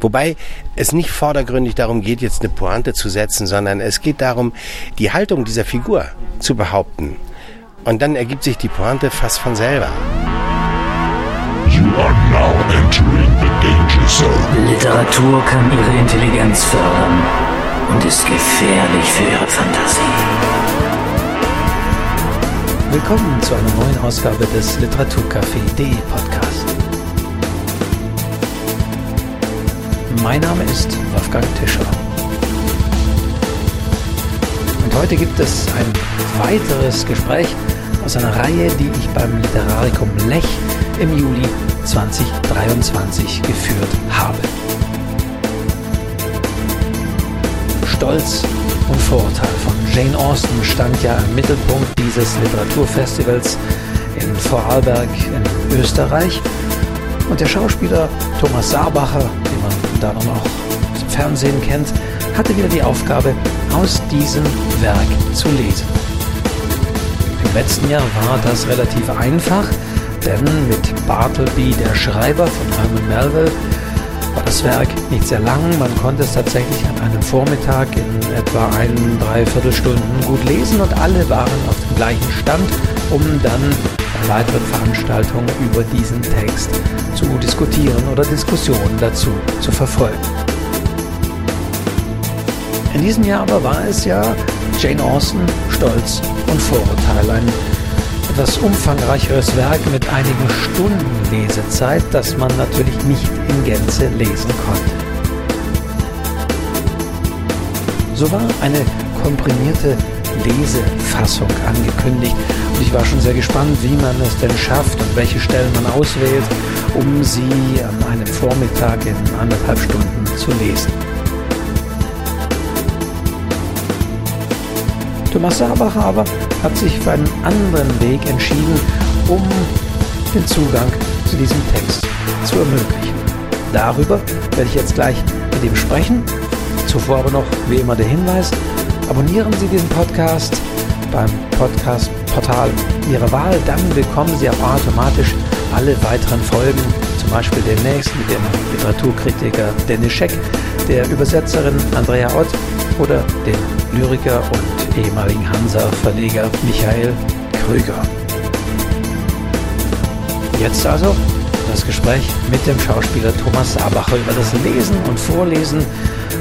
Wobei es nicht vordergründig darum geht, jetzt eine Pointe zu setzen, sondern es geht darum, die Haltung dieser Figur zu behaupten. Und dann ergibt sich die Pointe fast von selber. You are now entering the danger zone. Literatur kann ihre Intelligenz fördern und ist gefährlich für ihre Fantasie. Willkommen zu einer neuen Ausgabe des Literaturcafé.de Podcast. Mein Name ist Wolfgang Tischer. Und heute gibt es ein weiteres Gespräch aus einer Reihe, die ich beim Literarikum Lech im Juli 2023 geführt habe. Stolz und Vorurteil von Jane Austen stand ja im Mittelpunkt dieses Literaturfestivals in Vorarlberg in Österreich. Und der Schauspieler Thomas Saarbacher, den man da dann auch im Fernsehen kennt, hatte wieder die Aufgabe, aus diesem Werk zu lesen. Im letzten Jahr war das relativ einfach, denn mit Bartleby, der Schreiber von Herman Melville, war das Werk nicht sehr lang. Man konnte es tatsächlich an einem Vormittag in etwa ein, dreiviertel Stunden gut lesen und alle waren auf dem gleichen Stand, um dann Veranstaltungen über diesen Text zu diskutieren oder Diskussionen dazu zu verfolgen. In diesem Jahr aber war es ja Jane Austen, Stolz und Vorurteil, ein etwas umfangreicheres Werk mit einigen Stunden Lesezeit, das man natürlich nicht in Gänze lesen konnte. So war eine komprimierte Lesefassung angekündigt und ich war schon sehr gespannt, wie man es denn schafft und welche Stellen man auswählt, um sie an einem Vormittag in anderthalb Stunden zu lesen. Thomas Sabacher aber hat sich für einen anderen Weg entschieden, um den Zugang zu diesem Text zu ermöglichen. Darüber werde ich jetzt gleich mit ihm sprechen. Zuvor aber noch wie immer der Hinweis, abonnieren Sie diesen Podcast beim Podcast-Portal Ihrer Wahl, dann bekommen Sie auch automatisch alle weiteren Folgen, zum Beispiel demnächst mit dem Literaturkritiker Dennis Scheck, der Übersetzerin Andrea Ott oder dem Lyriker und ehemaligen Hansa-Verleger Michael Krüger. Jetzt also das Gespräch mit dem Schauspieler Thomas Sabacher über das Lesen und Vorlesen.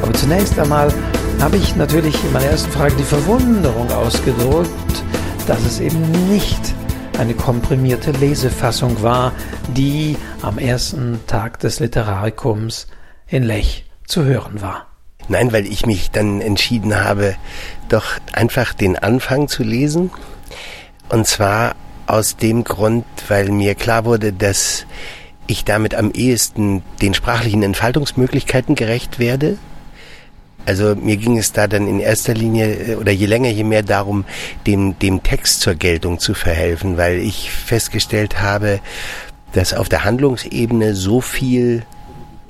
Aber zunächst einmal habe ich natürlich in meiner ersten Frage die Verwunderung ausgedrückt, dass es eben nicht eine komprimierte Lesefassung war, die am ersten Tag des Literarikums in Lech zu hören war. Nein, weil ich mich dann entschieden habe, doch einfach den Anfang zu lesen. Und zwar aus dem Grund, weil mir klar wurde, dass ich damit am ehesten den sprachlichen Entfaltungsmöglichkeiten gerecht werde. Also mir ging es da dann in erster Linie äh, oder je länger, je mehr darum, dem, dem Text zur Geltung zu verhelfen, weil ich festgestellt habe, dass auf der Handlungsebene so viel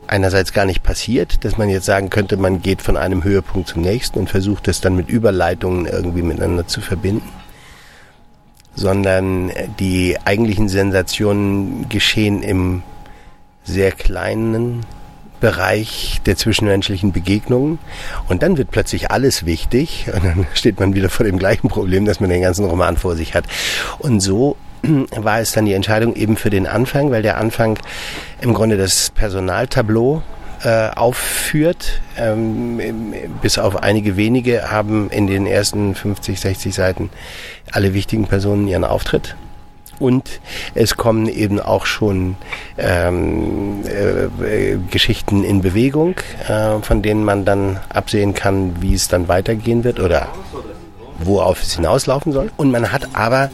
einerseits gar nicht passiert, dass man jetzt sagen könnte, man geht von einem Höhepunkt zum nächsten und versucht es dann mit Überleitungen irgendwie miteinander zu verbinden, sondern die eigentlichen Sensationen geschehen im sehr kleinen Bereich der zwischenmenschlichen Begegnungen und dann wird plötzlich alles wichtig und dann steht man wieder vor dem gleichen Problem, dass man den ganzen Roman vor sich hat. Und so war es dann die Entscheidung eben für den Anfang, weil der Anfang im Grunde das Personaltableau äh, aufführt. Ähm, bis auf einige wenige haben in den ersten 50, 60 Seiten alle wichtigen Personen ihren Auftritt. Und es kommen eben auch schon ähm, äh, Geschichten in Bewegung, äh, von denen man dann absehen kann, wie es dann weitergehen wird oder worauf es hinauslaufen soll. Und man hat aber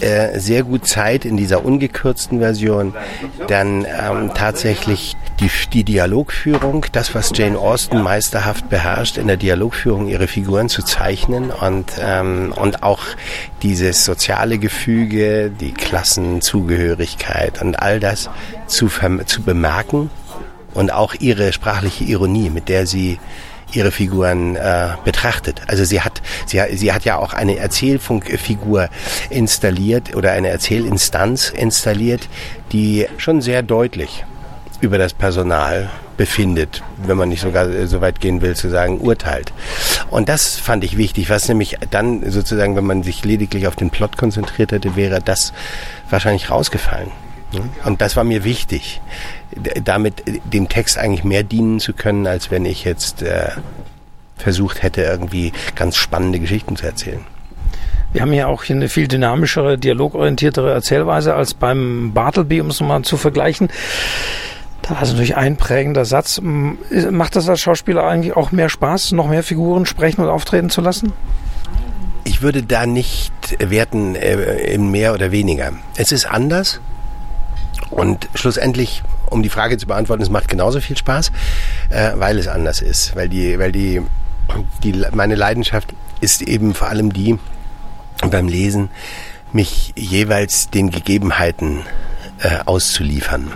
äh, sehr gut Zeit in dieser ungekürzten Version dann ähm, tatsächlich die, die Dialogführung, das, was Jane Austen meisterhaft beherrscht, in der Dialogführung ihre Figuren zu zeichnen und, ähm, und auch dieses soziale Gefüge, die Klassenzugehörigkeit und all das zu, zu bemerken und auch ihre sprachliche Ironie, mit der sie ihre Figuren äh, betrachtet. Also sie sie, sie hat ja auch eine Erzählfunkfigur installiert oder eine Erzählinstanz installiert, die schon sehr deutlich über das Personal befindet, wenn man nicht sogar äh, so weit gehen will, zu sagen, urteilt. Und das fand ich wichtig, was nämlich dann sozusagen, wenn man sich lediglich auf den Plot konzentriert hätte, wäre das wahrscheinlich rausgefallen. Und das war mir wichtig, damit dem Text eigentlich mehr dienen zu können, als wenn ich jetzt äh, versucht hätte, irgendwie ganz spannende Geschichten zu erzählen. Wir haben ja auch hier eine viel dynamischere, dialogorientiertere Erzählweise als beim Bartleby, um es mal zu vergleichen. Da ist natürlich ein prägender Satz. Macht das als Schauspieler eigentlich auch mehr Spaß, noch mehr Figuren sprechen und auftreten zu lassen? Ich würde da nicht werten äh, in mehr oder weniger. Es ist anders und schlussendlich, um die Frage zu beantworten, es macht genauso viel Spaß, äh, weil es anders ist, weil die, weil die, die meine Leidenschaft ist eben vor allem die, beim Lesen mich jeweils den Gegebenheiten äh, auszuliefern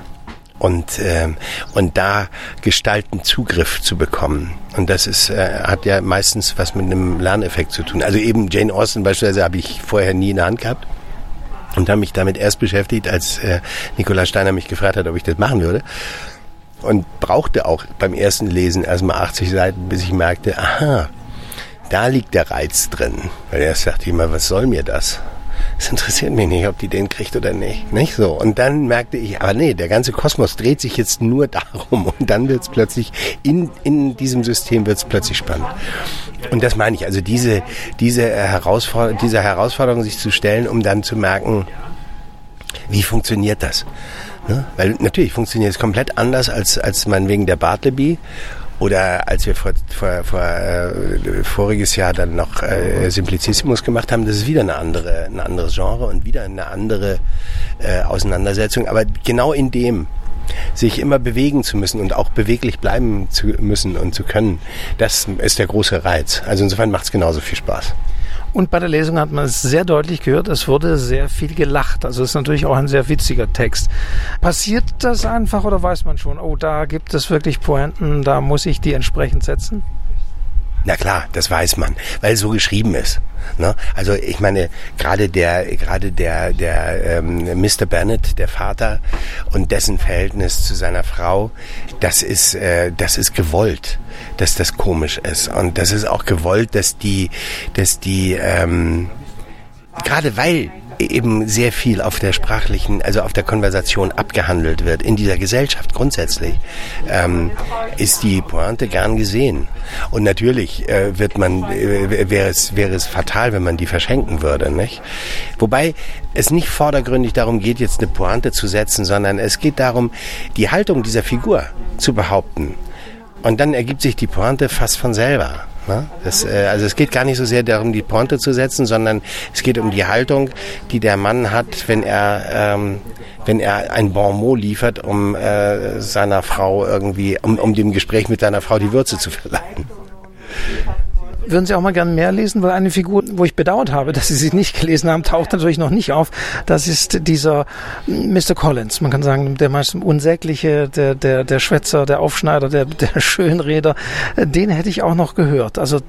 und äh, und da gestalten Zugriff zu bekommen. Und das ist äh, hat ja meistens was mit einem Lerneffekt zu tun. Also eben Jane Austen beispielsweise habe ich vorher nie in der Hand gehabt und habe mich damit erst beschäftigt als äh, Nikolaus Steiner mich gefragt hat ob ich das machen würde und brauchte auch beim ersten Lesen erstmal 80 Seiten bis ich merkte aha da liegt der Reiz drin. Weil er sagt immer, was soll mir das? Es interessiert mich nicht, ob die den kriegt oder nicht. Nicht so. Und dann merkte ich, aber nee, der ganze Kosmos dreht sich jetzt nur darum. Und dann wird es plötzlich, in, in diesem System wird es plötzlich spannend. Und das meine ich, also diese, diese, Herausforderung, diese Herausforderung sich zu stellen, um dann zu merken, wie funktioniert das? Ne? Weil natürlich funktioniert es komplett anders als, als meinetwegen der Bartleby oder als wir vor, vor, vor äh, voriges Jahr dann noch äh, Simplicissimus gemacht haben, das ist wieder eine andere, ein anderes Genre und wieder eine andere äh, Auseinandersetzung. Aber genau in dem sich immer bewegen zu müssen und auch beweglich bleiben zu müssen und zu können, das ist der große Reiz. Also insofern macht es genauso viel Spaß. Und bei der Lesung hat man es sehr deutlich gehört, es wurde sehr viel gelacht. Also es ist natürlich auch ein sehr witziger Text. Passiert das einfach oder weiß man schon, oh, da gibt es wirklich Pointen, da muss ich die entsprechend setzen? Na klar, das weiß man, weil es so geschrieben ist. Ne? Also ich meine, gerade der, gerade der, der ähm, Mr. Bennett, der Vater und dessen Verhältnis zu seiner Frau, das ist, äh, das ist gewollt, dass das komisch ist und das ist auch gewollt, dass die, dass die ähm, gerade weil eben sehr viel auf der sprachlichen, also auf der Konversation abgehandelt wird in dieser Gesellschaft grundsätzlich, ähm, ist die Pointe gern gesehen. Und natürlich äh, wird man, äh, wäre es, wäre es fatal, wenn man die verschenken würde, nicht? Wobei es nicht vordergründig darum geht, jetzt eine Pointe zu setzen, sondern es geht darum, die Haltung dieser Figur zu behaupten. Und dann ergibt sich die Pointe fast von selber. Ne? Das, äh, also es geht gar nicht so sehr darum, die Pointe zu setzen, sondern es geht um die Haltung, die der Mann hat, wenn er, ähm, wenn er ein Bon mot liefert, um äh, seiner Frau irgendwie, um, um dem Gespräch mit seiner Frau die Würze zu verleihen. Würden Sie auch mal gerne mehr lesen? Weil eine Figur, wo ich bedauert habe, dass Sie sie nicht gelesen haben, taucht natürlich noch nicht auf. Das ist dieser Mr. Collins. Man kann sagen, der meist Unsägliche, der, der, der Schwätzer, der Aufschneider, der, der Schönreder. Den hätte ich auch noch gehört. Also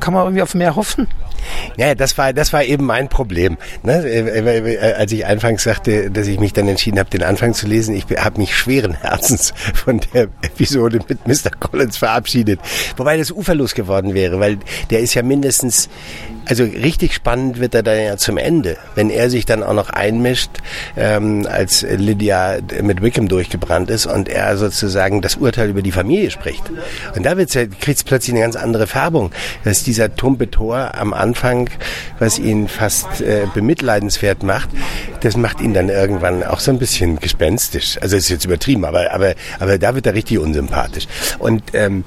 kann man irgendwie auf mehr hoffen? Ja, das war, das war eben mein Problem. Ne? Äh, äh, als ich anfangs sagte, dass ich mich dann entschieden habe, den Anfang zu lesen, ich habe mich schweren Herzens von der Episode mit Mr. Collins verabschiedet. Wobei das uferlos geworden wäre, weil der ist ja mindestens, also richtig spannend wird er dann ja zum Ende, wenn er sich dann auch noch einmischt, ähm, als Lydia mit Wickham durchgebrannt ist und er sozusagen das Urteil über die Familie spricht. Und da ja, kriegt es plötzlich eine ganz andere Färbung. dass dieser tumpe Tor am Anfang, was ihn fast äh, bemitleidenswert macht, das macht ihn dann irgendwann auch so ein bisschen gespenstisch. Also ist jetzt übertrieben, aber, aber, aber da wird er richtig unsympathisch. Und ähm,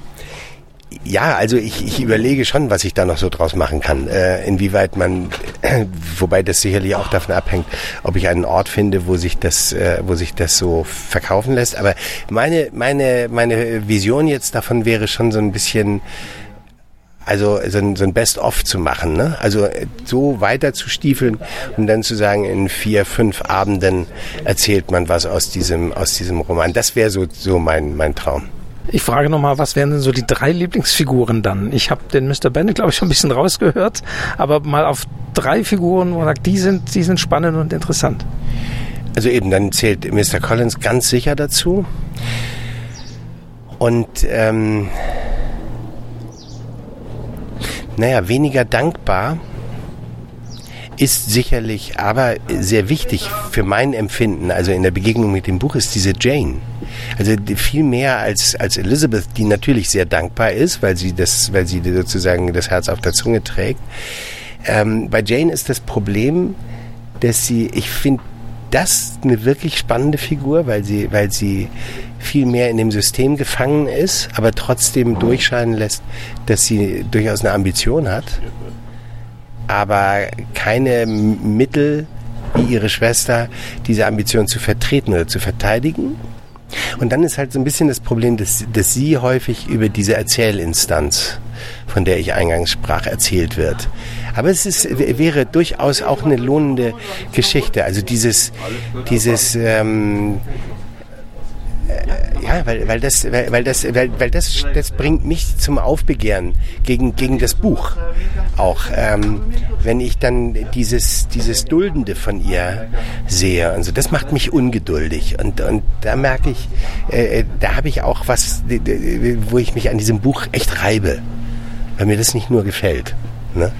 ja, also ich, ich überlege schon, was ich da noch so draus machen kann. Äh, inwieweit man, wobei das sicherlich auch davon abhängt, ob ich einen Ort finde, wo sich das, äh, wo sich das so verkaufen lässt. Aber meine, meine, meine Vision jetzt davon wäre schon so ein bisschen, also so ein, so ein Best-of zu machen, ne? Also äh, so weiter zu stiefeln und dann zu sagen, in vier, fünf Abenden erzählt man was aus diesem, aus diesem Roman. Das wäre so, so mein, mein Traum. Ich frage nochmal, was wären denn so die drei Lieblingsfiguren dann? Ich habe den Mr. Bennett, glaube ich, schon ein bisschen rausgehört, aber mal auf drei Figuren, wo man sagt, die sind, die sind spannend und interessant. Also eben, dann zählt Mr. Collins ganz sicher dazu. Und ähm, naja, weniger dankbar ist sicherlich aber sehr wichtig für mein Empfinden, also in der Begegnung mit dem Buch, ist diese Jane. Also viel mehr als, als Elizabeth, die natürlich sehr dankbar ist, weil sie das, weil sie sozusagen das Herz auf der Zunge trägt. Ähm, bei Jane ist das Problem, dass sie, ich finde, das eine wirklich spannende Figur, weil sie, weil sie viel mehr in dem System gefangen ist, aber trotzdem durchscheinen lässt, dass sie durchaus eine Ambition hat, aber keine Mittel wie ihre Schwester, diese Ambition zu vertreten oder zu verteidigen. Und dann ist halt so ein bisschen das Problem, dass, dass sie häufig über diese Erzählinstanz, von der ich eingangs sprach, erzählt wird. Aber es ist, wäre durchaus auch eine lohnende Geschichte. Also dieses, dieses ähm, ja, weil, weil das, weil, weil das, weil, weil das, das bringt mich zum Aufbegehren gegen, gegen das Buch auch. Ähm, wenn ich dann dieses, dieses Duldende von ihr sehe. Also das macht mich ungeduldig. Und, und da merke ich, äh, da habe ich auch was, wo ich mich an diesem Buch echt reibe. Weil mir das nicht nur gefällt. Ne?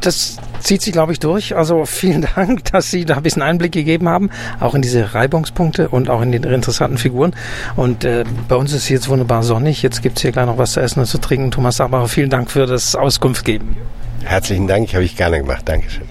Das zieht sich, glaube ich, durch. Also vielen Dank, dass Sie da ein bisschen Einblick gegeben haben, auch in diese Reibungspunkte und auch in die interessanten Figuren. Und äh, bei uns ist jetzt wunderbar sonnig. Jetzt gibt es hier gleich noch was zu essen und zu trinken. Thomas Aber vielen Dank für das Auskunft geben. Herzlichen Dank, habe ich gerne gemacht. Dankeschön.